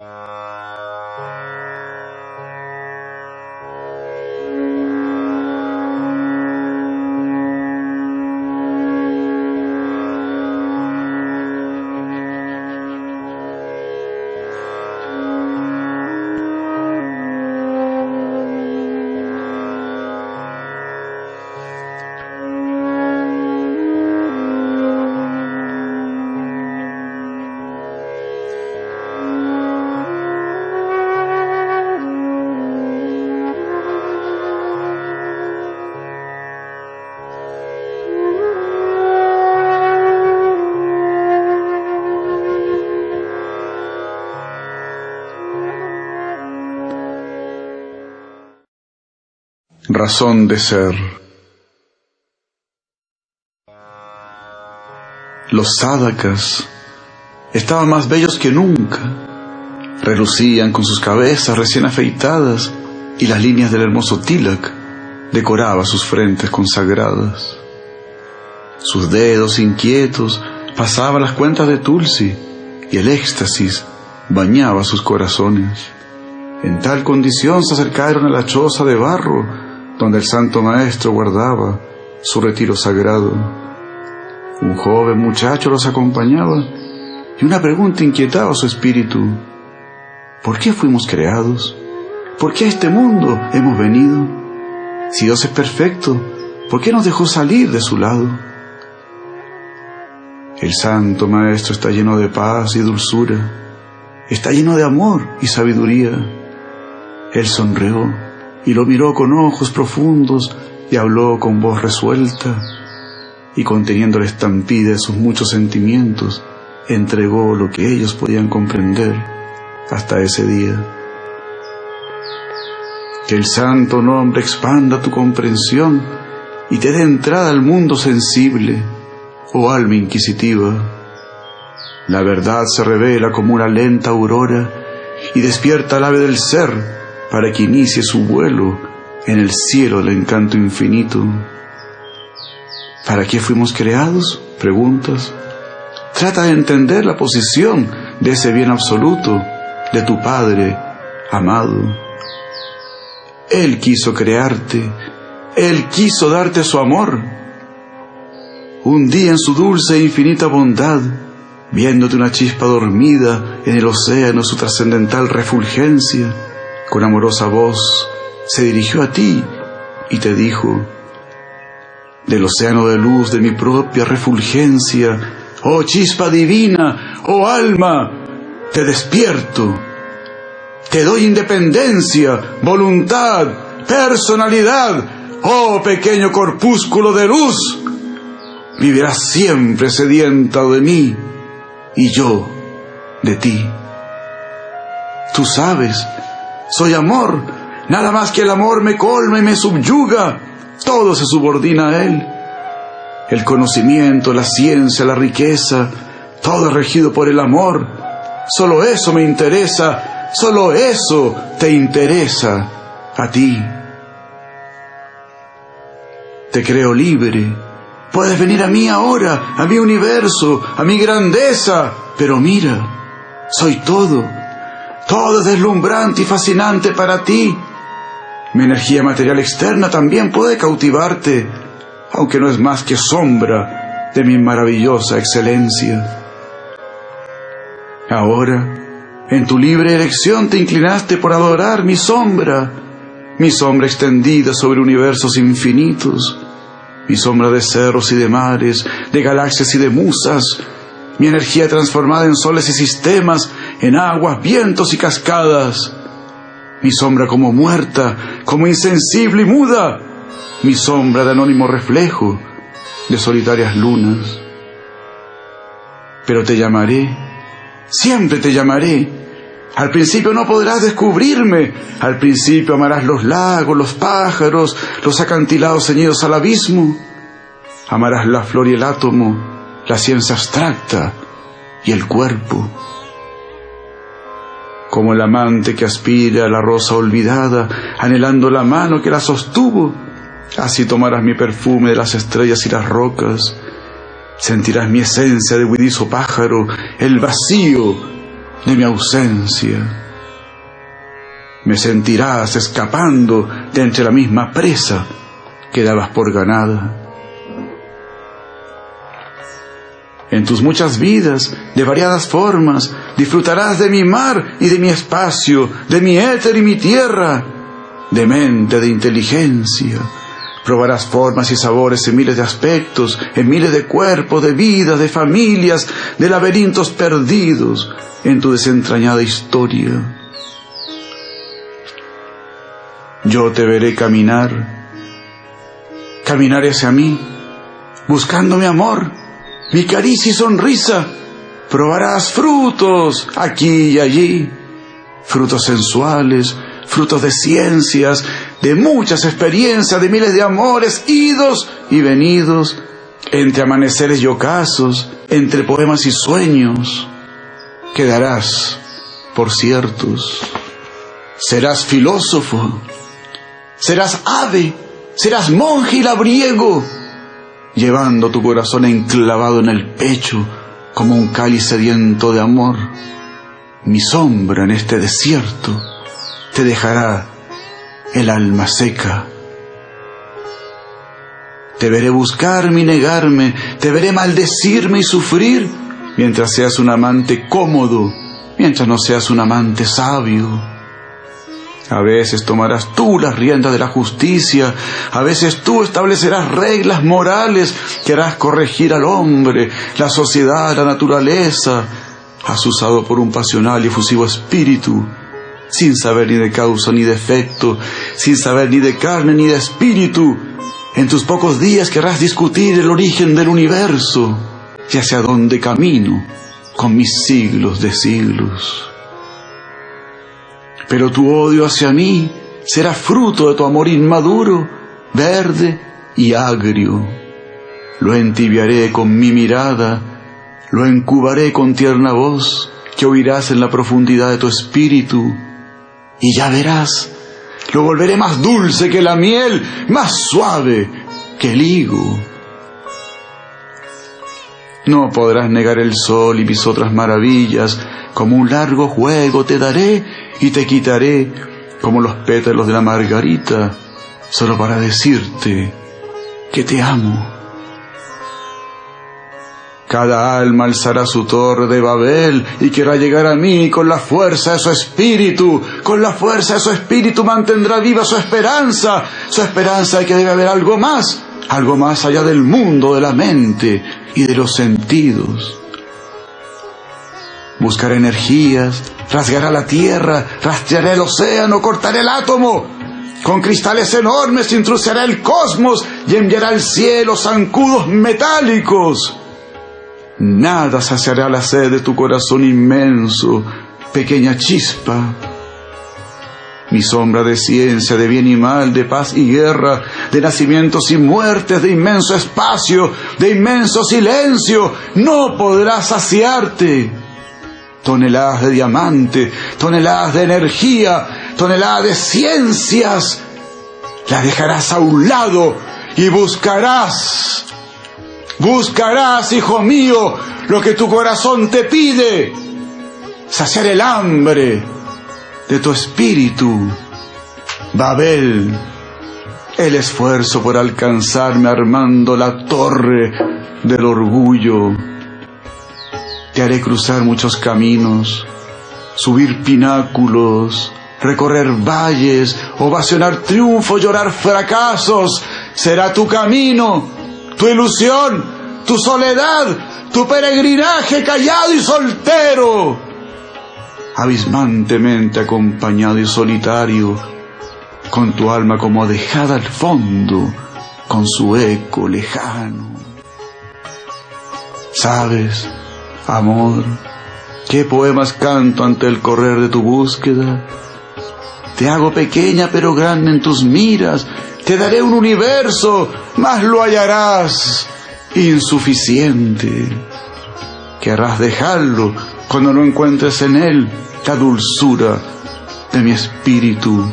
Uh... razón de ser. Los sádacas estaban más bellos que nunca, relucían con sus cabezas recién afeitadas y las líneas del hermoso tilak decoraba sus frentes consagradas. Sus dedos inquietos pasaban las cuentas de Tulsi y el éxtasis bañaba sus corazones. En tal condición se acercaron a la choza de barro donde el Santo Maestro guardaba su retiro sagrado. Un joven muchacho los acompañaba y una pregunta inquietaba su espíritu. ¿Por qué fuimos creados? ¿Por qué a este mundo hemos venido? Si Dios es perfecto, ¿por qué nos dejó salir de su lado? El Santo Maestro está lleno de paz y dulzura, está lleno de amor y sabiduría. Él sonrió y lo miró con ojos profundos y habló con voz resuelta y conteniendo la estampida de sus muchos sentimientos, entregó lo que ellos podían comprender hasta ese día. Que el santo nombre expanda tu comprensión y te dé entrada al mundo sensible, oh alma inquisitiva. La verdad se revela como una lenta aurora y despierta al ave del ser para que inicie su vuelo en el cielo del encanto infinito. ¿Para qué fuimos creados? Preguntas. Trata de entender la posición de ese bien absoluto, de tu Padre amado. Él quiso crearte, Él quiso darte su amor. Un día en su dulce e infinita bondad, viéndote una chispa dormida en el océano su trascendental refulgencia, con amorosa voz se dirigió a ti y te dijo, del océano de luz de mi propia refulgencia, oh chispa divina, oh alma, te despierto, te doy independencia, voluntad, personalidad, oh pequeño corpúsculo de luz, vivirás siempre sedienta de mí y yo de ti. Tú sabes soy amor. Nada más que el amor me colma y me subyuga. Todo se subordina a él. El conocimiento, la ciencia, la riqueza, todo es regido por el amor. Solo eso me interesa, solo eso te interesa a ti. Te creo libre. Puedes venir a mí ahora, a mi universo, a mi grandeza. Pero mira, soy todo todo es deslumbrante y fascinante para ti. Mi energía material externa también puede cautivarte, aunque no es más que sombra de mi maravillosa excelencia. Ahora, en tu libre elección te inclinaste por adorar mi sombra, mi sombra extendida sobre universos infinitos, mi sombra de cerros y de mares, de galaxias y de musas, mi energía transformada en soles y sistemas, en aguas, vientos y cascadas, mi sombra como muerta, como insensible y muda, mi sombra de anónimo reflejo de solitarias lunas. Pero te llamaré, siempre te llamaré. Al principio no podrás descubrirme, al principio amarás los lagos, los pájaros, los acantilados ceñidos al abismo, amarás la flor y el átomo, la ciencia abstracta y el cuerpo. Como el amante que aspira a la rosa olvidada, anhelando la mano que la sostuvo, así tomarás mi perfume de las estrellas y las rocas, sentirás mi esencia de huidizo pájaro, el vacío de mi ausencia. Me sentirás escapando de entre la misma presa que dabas por ganada. En tus muchas vidas, de variadas formas, disfrutarás de mi mar y de mi espacio, de mi éter y mi tierra, de mente, de inteligencia. Probarás formas y sabores en miles de aspectos, en miles de cuerpos, de vidas, de familias, de laberintos perdidos en tu desentrañada historia. Yo te veré caminar, caminar hacia mí, buscando mi amor, mi caricia y sonrisa. Probarás frutos aquí y allí, frutos sensuales, frutos de ciencias, de muchas experiencias, de miles de amores, idos y venidos, entre amaneceres y ocasos, entre poemas y sueños. Quedarás por ciertos. Serás filósofo, serás ave, serás monje y labriego, llevando tu corazón enclavado en el pecho como un cáliz sediento de amor. Mi sombra en este desierto te dejará el alma seca. Te veré buscarme y negarme, te veré maldecirme y sufrir, mientras seas un amante cómodo, mientras no seas un amante sabio. A veces tomarás tú las riendas de la justicia, a veces tú establecerás reglas morales que harás corregir al hombre, la sociedad, la naturaleza, asusado por un pasional y efusivo espíritu sin saber ni de causa ni de efecto, sin saber ni de carne ni de espíritu. En tus pocos días querrás discutir el origen del universo y hacia dónde camino con mis siglos de siglos. Pero tu odio hacia mí será fruto de tu amor inmaduro, verde y agrio. Lo entibiaré con mi mirada, lo encubaré con tierna voz que oirás en la profundidad de tu espíritu y ya verás, lo volveré más dulce que la miel, más suave que el higo. No podrás negar el sol y mis otras maravillas, como un largo juego te daré y te quitaré como los pétalos de la margarita, solo para decirte que te amo. Cada alma alzará su torre de Babel y querrá llegar a mí con la fuerza de su espíritu. Con la fuerza de su espíritu mantendrá viva su esperanza. Su esperanza de que debe haber algo más. Algo más allá del mundo, de la mente y de los sentidos. Buscaré energías, rasgará la tierra, rastrearé el océano, cortaré el átomo. Con cristales enormes introducirá el cosmos y enviará al cielo zancudos metálicos Nada saciará la sed de tu corazón inmenso, pequeña chispa. Mi sombra de ciencia, de bien y mal, de paz y guerra, de nacimientos y muertes, de inmenso espacio, de inmenso silencio, no podrá saciarte. Toneladas de diamante, toneladas de energía, toneladas de ciencias, la dejarás a un lado y buscarás Buscarás, hijo mío, lo que tu corazón te pide, saciar el hambre de tu espíritu. Babel, el esfuerzo por alcanzarme armando la torre del orgullo. Te haré cruzar muchos caminos, subir pináculos, recorrer valles, ovacionar triunfo, llorar fracasos. Será tu camino tu ilusión, tu soledad, tu peregrinaje callado y soltero, abismantemente acompañado y solitario, con tu alma como dejada al fondo, con su eco lejano. ¿Sabes, amor, qué poemas canto ante el correr de tu búsqueda? Te hago pequeña pero grande en tus miras, te daré un universo, mas lo hallarás insuficiente. Querrás dejarlo cuando no encuentres en él la dulzura de mi espíritu.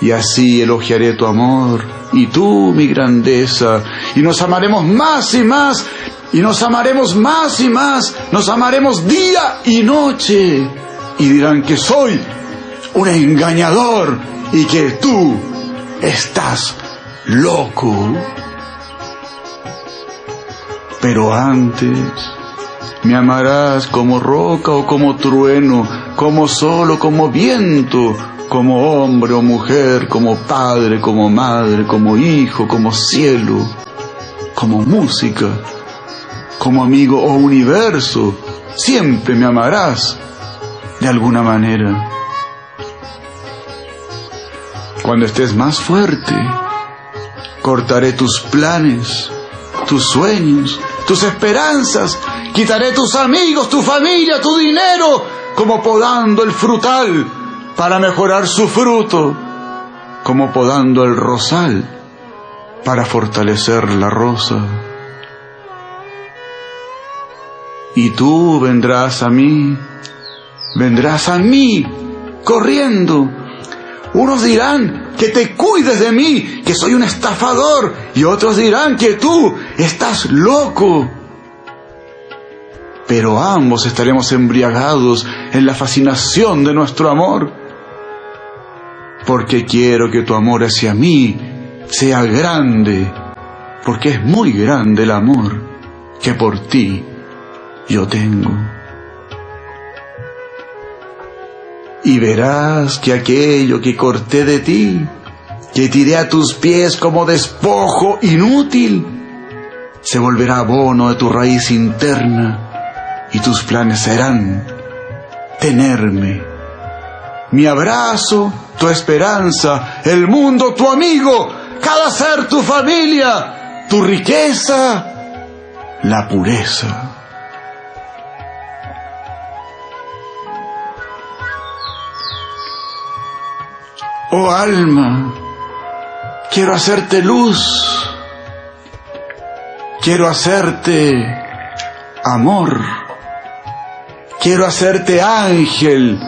Y así elogiaré tu amor y tú mi grandeza, y nos amaremos más y más Y nos amaremos más y más, nos amaremos día y noche. Y dirán que soy un engañador y que tú estás loco. Pero antes me amarás como roca o como trueno, como solo, como viento, como hombre o mujer, como padre, como madre, como hijo, como cielo, como música, como amigo o universo. Siempre me amarás de alguna manera. Cuando estés más fuerte, cortaré tus planes, tus sueños, tus esperanzas, quitaré tus amigos, tu familia, tu dinero, como podando el frutal para mejorar su fruto, como podando el rosal para fortalecer la rosa. Y tú vendrás a mí, vendrás a mí, corriendo. Unos dirán que te cuides de mí, que soy un estafador, y otros dirán que tú estás loco. Pero ambos estaremos embriagados en la fascinación de nuestro amor, porque quiero que tu amor hacia mí sea grande, porque es muy grande el amor que por ti yo tengo. Y verás que aquello que corté de ti, que tiré a tus pies como despojo inútil, se volverá abono de tu raíz interna y tus planes serán tenerme. Mi abrazo, tu esperanza, el mundo, tu amigo, cada ser tu familia, tu riqueza, la pureza. Oh alma, quiero hacerte luz, quiero hacerte amor, quiero hacerte ángel,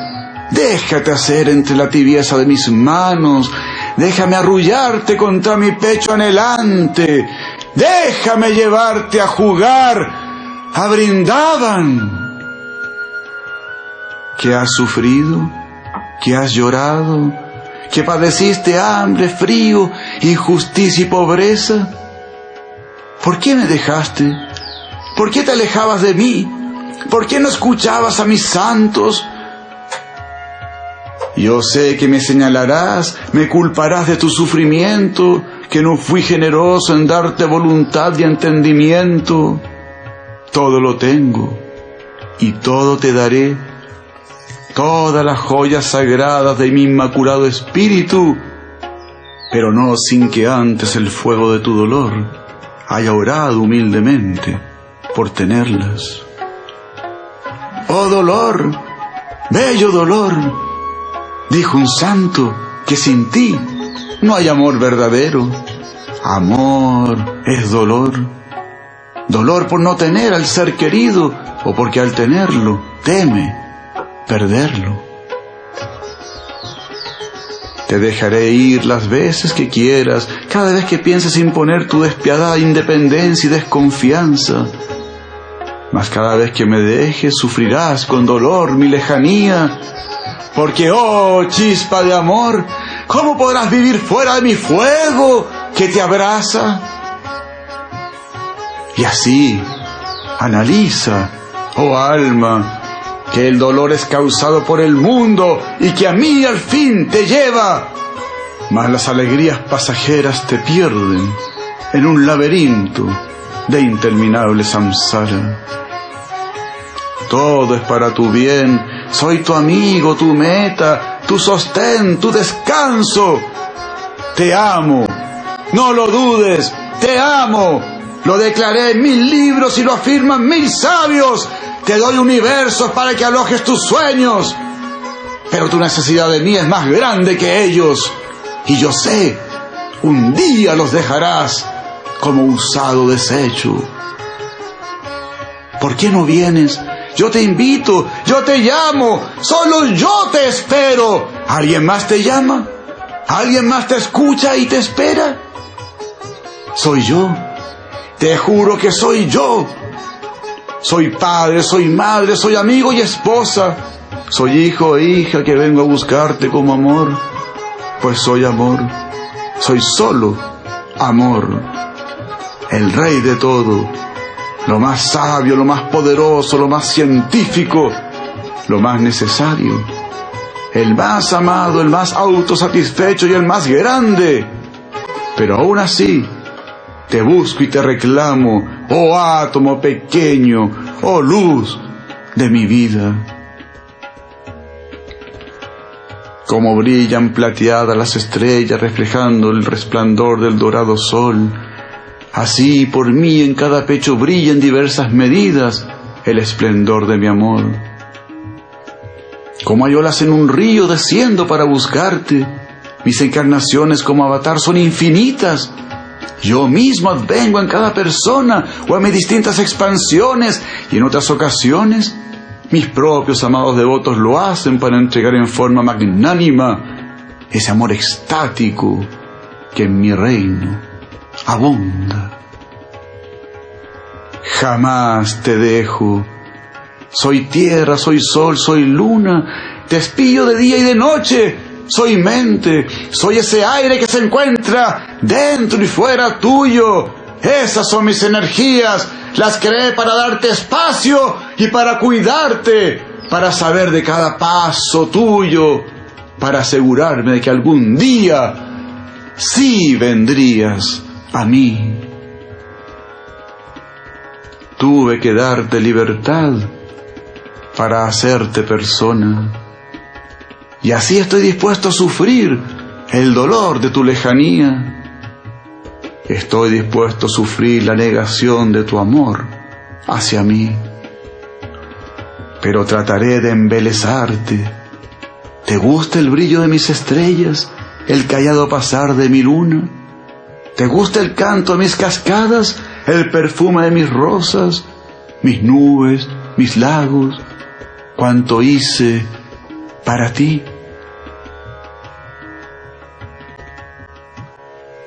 déjate hacer entre la tibieza de mis manos, déjame arrullarte contra mi pecho anhelante, déjame llevarte a jugar, a brindaban. ¿Que has sufrido? ¿Que has llorado? Que padeciste hambre, frío, injusticia y pobreza? ¿Por qué me dejaste? ¿Por qué te alejabas de mí? ¿Por qué no escuchabas a mis santos? Yo sé que me señalarás, me culparás de tu sufrimiento, que no fui generoso en darte voluntad y entendimiento. Todo lo tengo y todo te daré todas las joyas sagradas de mi inmaculado espíritu, pero no sin que antes el fuego de tu dolor haya orado humildemente por tenerlas. Oh dolor, bello dolor, dijo un santo que sin ti no hay amor verdadero. Amor es dolor. Dolor por no tener al ser querido o porque al tenerlo teme perderlo. Te dejaré ir las veces que quieras, cada vez que pienses imponer tu despiadada independencia y desconfianza. Mas cada vez que me dejes sufrirás con dolor mi lejanía, porque, oh chispa de amor, ¿cómo podrás vivir fuera de mi fuego que te abraza? Y así, analiza, oh alma, que el dolor es causado por el mundo y que a mí al fin te lleva, mas las alegrías pasajeras te pierden en un laberinto de interminable samsara. Todo es para tu bien, soy tu amigo, tu meta, tu sostén, tu descanso. Te amo, no lo dudes, te amo. Lo declaré en mil libros y lo afirman mil sabios. Te doy universos para que alojes tus sueños. Pero tu necesidad de mí es más grande que ellos. Y yo sé, un día los dejarás como usado desecho. ¿Por qué no vienes? Yo te invito, yo te llamo, solo yo te espero. ¿Alguien más te llama? ¿Alguien más te escucha y te espera? Soy yo. Te juro que soy yo Soy padre, soy madre, soy amigo y esposa. Soy hijo e hija que vengo a buscarte como amor. Pues soy amor. Soy solo amor. El rey de todo. Lo más sabio, lo más poderoso, lo más científico, lo más necesario. El más amado, el más autosatisfecho y el más grande. Pero aún así, te busco y te reclamo, oh átomo pequeño, oh luz de mi vida. Como brillan plateadas las estrellas reflejando el resplandor del dorado sol, así por mí en cada pecho brilla en diversas medidas el esplendor de mi amor. Como hay olas en un río desciendo para buscarte, mis encarnaciones como avatar son infinitas yo mismo vengo en cada persona o en mis distintas expansiones y en otras ocasiones mis propios amados devotos lo hacen para entregar en forma magnánima ese amor extático que en mi reino abunda. Jamás te dejo. Soy tierra, soy sol, soy luna. Te espillo de día y de noche soy mente, soy ese aire que se encuentra dentro y fuera tuyo. Esas son mis energías, las creé para darte espacio y para cuidarte, para saber de cada paso tuyo, para asegurarme de que algún día sí vendrías a mí. Tuve que darte libertad para hacerte persona y así estoy dispuesto a sufrir el dolor de tu lejanía. Estoy dispuesto a sufrir la negación de tu amor hacia mí. Pero trataré de embelezarte. ¿Te gusta el brillo de mis estrellas, el callado pasar de mi luna? ¿Te gusta el canto de mis cascadas, el perfume de mis rosas, mis nubes, mis lagos? ¿Cuánto hice para ti.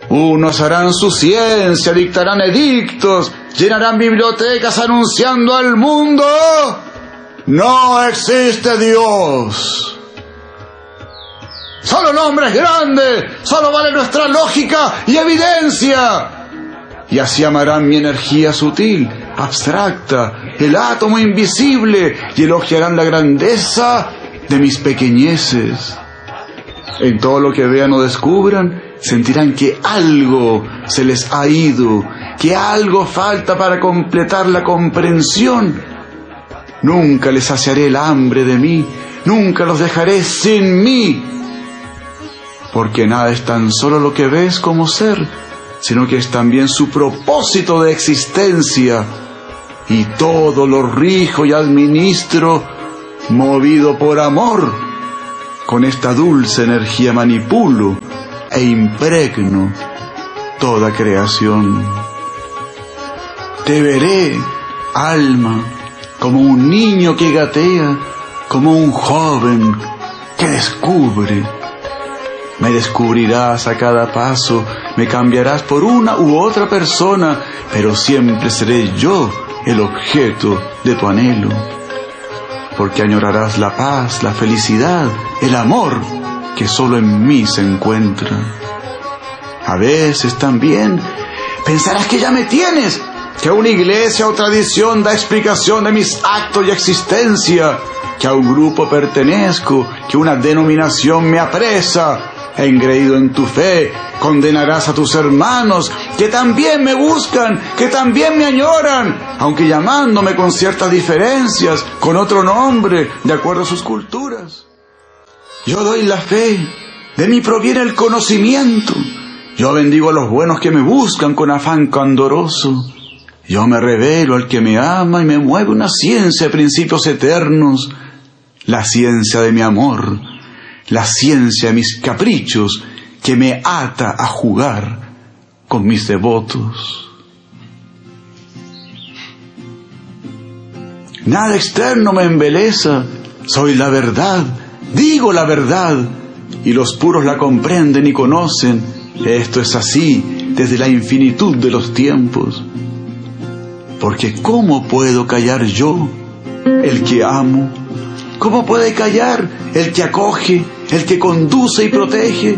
Unos harán su ciencia, dictarán edictos, llenarán bibliotecas anunciando al mundo, no existe Dios. Solo el hombre es grande, solo vale nuestra lógica y evidencia. Y así amarán mi energía sutil, abstracta, el átomo invisible, y elogiarán la grandeza de mis pequeñeces. En todo lo que vean o descubran, sentirán que algo se les ha ido, que algo falta para completar la comprensión. Nunca les saciaré el hambre de mí, nunca los dejaré sin mí, porque nada es tan solo lo que ves como ser, sino que es también su propósito de existencia, y todo lo rijo y administro movido por amor, con esta dulce energía manipulo e impregno toda creación. Te veré, alma, como un niño que gatea, como un joven que descubre. Me descubrirás a cada paso, me cambiarás por una u otra persona, pero siempre seré yo el objeto de tu anhelo porque añorarás la paz, la felicidad, el amor que solo en mí se encuentra. A veces también pensarás que ya me tienes, que una iglesia o tradición da explicación de mis actos y existencia, que a un grupo pertenezco, que una denominación me apresa, engreído en tu fe, condenarás a tus hermanos, que también me buscan, que también me añoran, aunque llamándome con ciertas diferencias, con otro nombre, de acuerdo a sus culturas. Yo doy la fe, de mí proviene el conocimiento. Yo bendigo a los buenos que me buscan con afán candoroso. Yo me revelo al que me ama y me mueve una ciencia de principios eternos, la ciencia de mi amor la ciencia mis caprichos que me ata a jugar con mis devotos. Nada externo me embeleza, soy la verdad, digo la verdad, y los puros la comprenden y conocen. Esto es así desde la infinitud de los tiempos. Porque ¿cómo puedo callar yo, el que amo? ¿Cómo puede callar el que acoge, el que conduce y protege?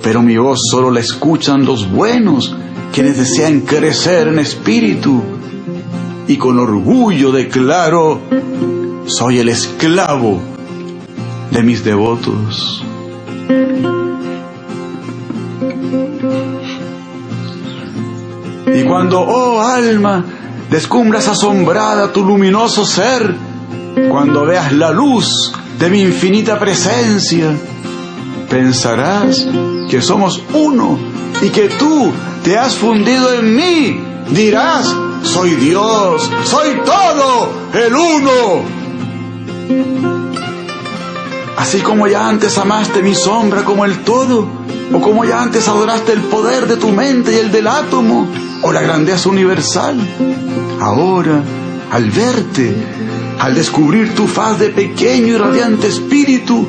Pero mi voz solo la escuchan los buenos, quienes desean crecer en espíritu. Y con orgullo declaro, soy el esclavo de mis devotos. Y cuando, oh alma, descumbras asombrada tu luminoso ser, cuando veas la luz de mi infinita presencia, pensarás que somos uno y que tú te has fundido en mí. Dirás, soy Dios, soy todo, el uno. Así como ya antes amaste mi sombra como el todo, o como ya antes adoraste el poder de tu mente y el del átomo, o la grandeza universal, ahora, al verte, al descubrir tu faz de pequeño y radiante espíritu,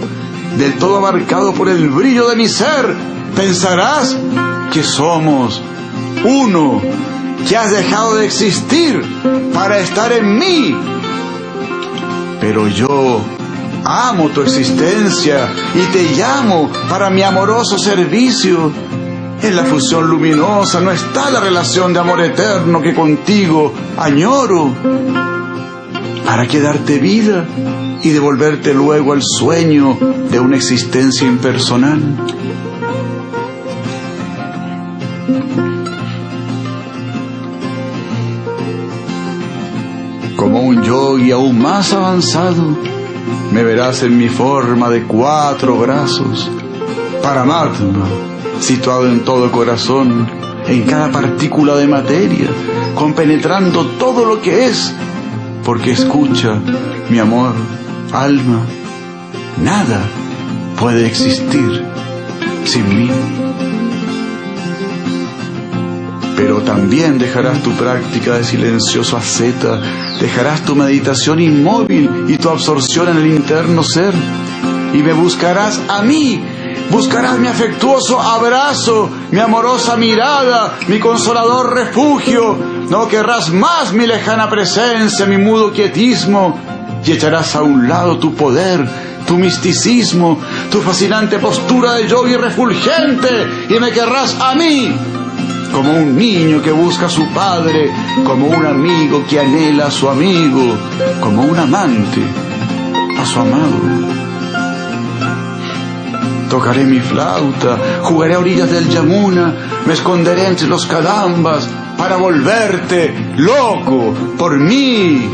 del todo abarcado por el brillo de mi ser, pensarás que somos uno, que has dejado de existir para estar en mí. Pero yo amo tu existencia y te llamo para mi amoroso servicio. En la fusión luminosa no está la relación de amor eterno que contigo añoro para que darte vida y devolverte luego al sueño de una existencia impersonal. Como un yogi aún más avanzado, me verás en mi forma de cuatro brazos, Paramatma, situado en todo corazón, en cada partícula de materia, compenetrando todo lo que es, porque escucha, mi amor, alma, nada puede existir sin mí. Pero también dejarás tu práctica de silencioso asceta, dejarás tu meditación inmóvil y tu absorción en el interno ser, y me buscarás a mí, buscarás mi afectuoso abrazo, mi amorosa mirada, mi consolador refugio, no querrás más mi lejana presencia, mi mudo quietismo, y echarás a un lado tu poder, tu misticismo, tu fascinante postura de yogi refulgente, y me querrás a mí, como un niño que busca a su padre, como un amigo que anhela a su amigo, como un amante a su amado. Tocaré mi flauta, jugaré a orillas del Yamuna, me esconderé entre los cadambas para volverte loco por mí.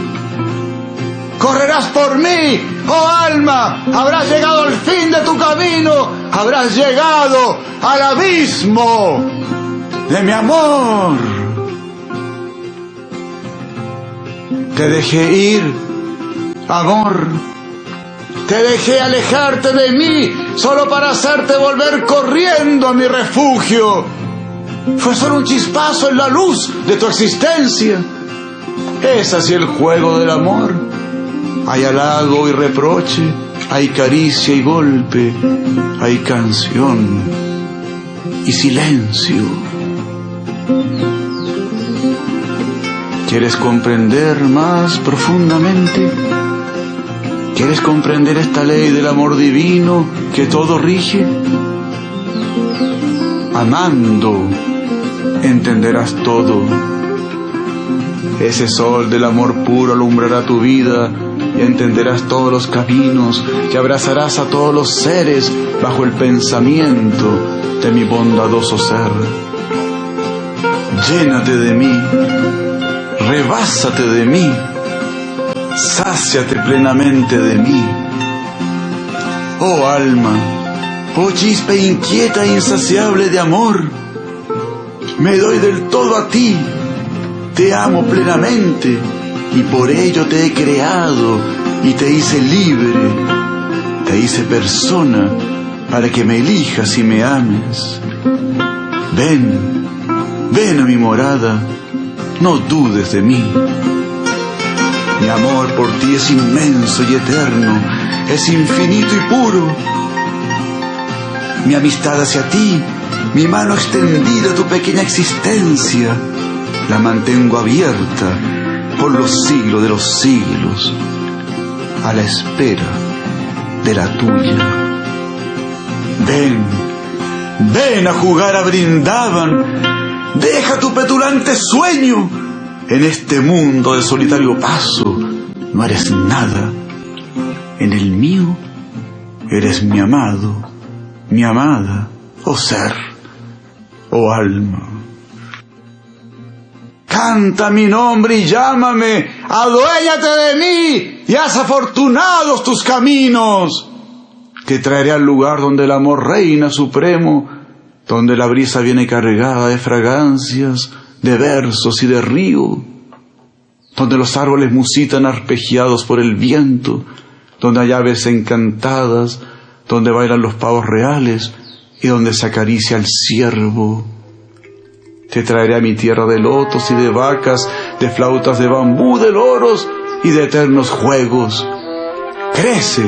Correrás por mí, oh alma, habrás llegado al fin de tu camino, habrás llegado al abismo de mi amor. Te dejé ir, amor. Te dejé alejarte de mí solo para hacerte volver corriendo a mi refugio. Fue solo un chispazo en la luz de tu existencia. Es así el juego del amor. Hay halago y reproche, hay caricia y golpe, hay canción y silencio. ¿Quieres comprender más profundamente? ¿Quieres comprender esta ley del amor divino que todo rige? Amando entenderás todo. Ese sol del amor puro alumbrará tu vida y entenderás todos los caminos y abrazarás a todos los seres bajo el pensamiento de mi bondadoso ser. Llénate de mí rebásate de mí, sáciate plenamente de mí. Oh alma, oh chispa inquieta e insaciable de amor, me doy del todo a ti, te amo plenamente y por ello te he creado y te hice libre, te hice persona para que me elijas y me ames. Ven, ven a mi morada no dudes de mí. Mi amor por ti es inmenso y eterno, es infinito y puro. Mi amistad hacia ti, mi mano extendida a tu pequeña existencia, la mantengo abierta por los siglos de los siglos, a la espera de la tuya. Ven, ven a jugar a Brindaban, deja tu petulante sueño en este mundo de solitario paso, no eres nada. En el mío eres mi amado, mi amada, oh ser, oh alma. Canta mi nombre y llámame, aduéñate de mí y haz afortunados tus caminos, que traeré al lugar donde el amor reina supremo, donde la brisa viene cargada de fragancias, de versos y de río, donde los árboles musitan arpegiados por el viento, donde hay aves encantadas, donde bailan los pavos reales y donde se acaricia el ciervo. Te traeré a mi tierra de lotos y de vacas, de flautas de bambú, de loros y de eternos juegos. Crece,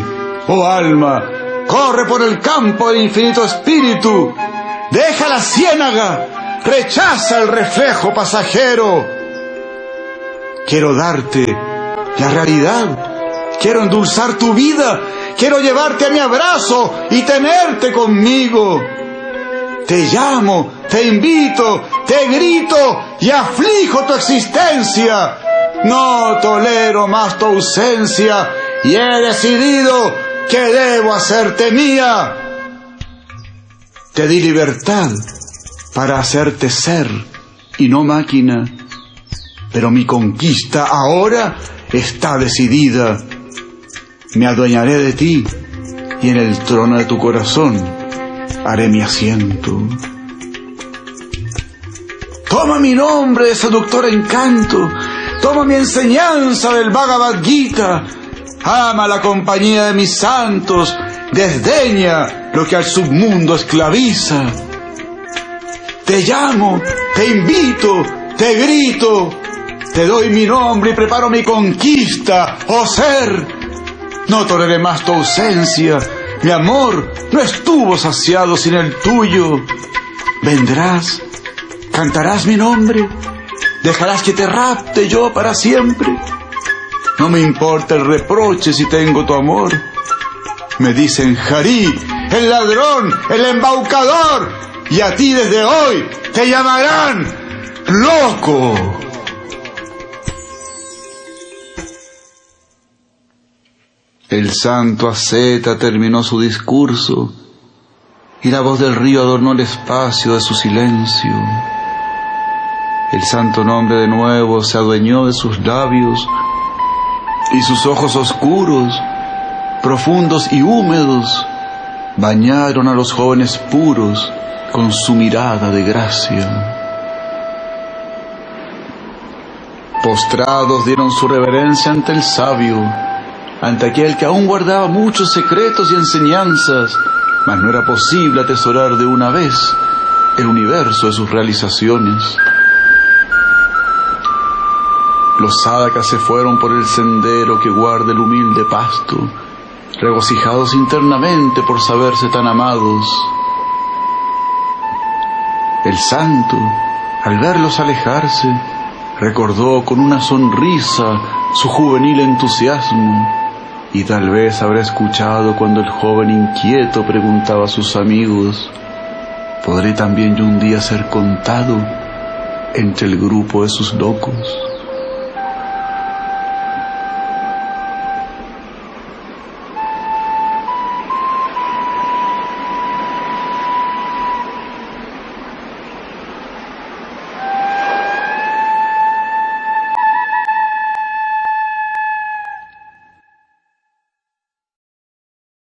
oh alma, corre por el campo del infinito espíritu, deja la ciénaga, rechaza el reflejo pasajero. Quiero darte la realidad, quiero endulzar tu vida, quiero llevarte a mi abrazo y tenerte conmigo. Te llamo, te invito, te grito y aflijo tu existencia. No tolero más tu ausencia y he decidido que debo hacerte mía. Te di libertad para hacerte ser y no máquina. Pero mi conquista ahora está decidida. Me adueñaré de ti y en el trono de tu corazón haré mi asiento. Toma mi nombre de seductor encanto, toma mi enseñanza del Bhagavad Gita, ama la compañía de mis santos, desdeña lo que al submundo esclaviza te llamo, te invito, te grito, te doy mi nombre y preparo mi conquista, oh ser. No toleré más tu ausencia, mi amor no estuvo saciado sin el tuyo. Vendrás, cantarás mi nombre, dejarás que te rapte yo para siempre. No me importa el reproche si tengo tu amor. Me dicen Jarí, el ladrón, el embaucador, y a ti desde hoy te llamarán loco. El santo asceta terminó su discurso y la voz del río adornó el espacio de su silencio. El santo nombre de nuevo se adueñó de sus labios y sus ojos oscuros, profundos y húmedos, bañaron a los jóvenes puros con su mirada de gracia. Postrados dieron su reverencia ante el sabio, ante aquel que aún guardaba muchos secretos y enseñanzas, mas no era posible atesorar de una vez el universo de sus realizaciones. Los sadhakas se fueron por el sendero que guarda el humilde pasto, regocijados internamente por saberse tan amados el santo, al verlos alejarse, recordó con una sonrisa su juvenil entusiasmo y tal vez habrá escuchado cuando el joven inquieto preguntaba a sus amigos, ¿podré también yo un día ser contado entre el grupo de sus locos?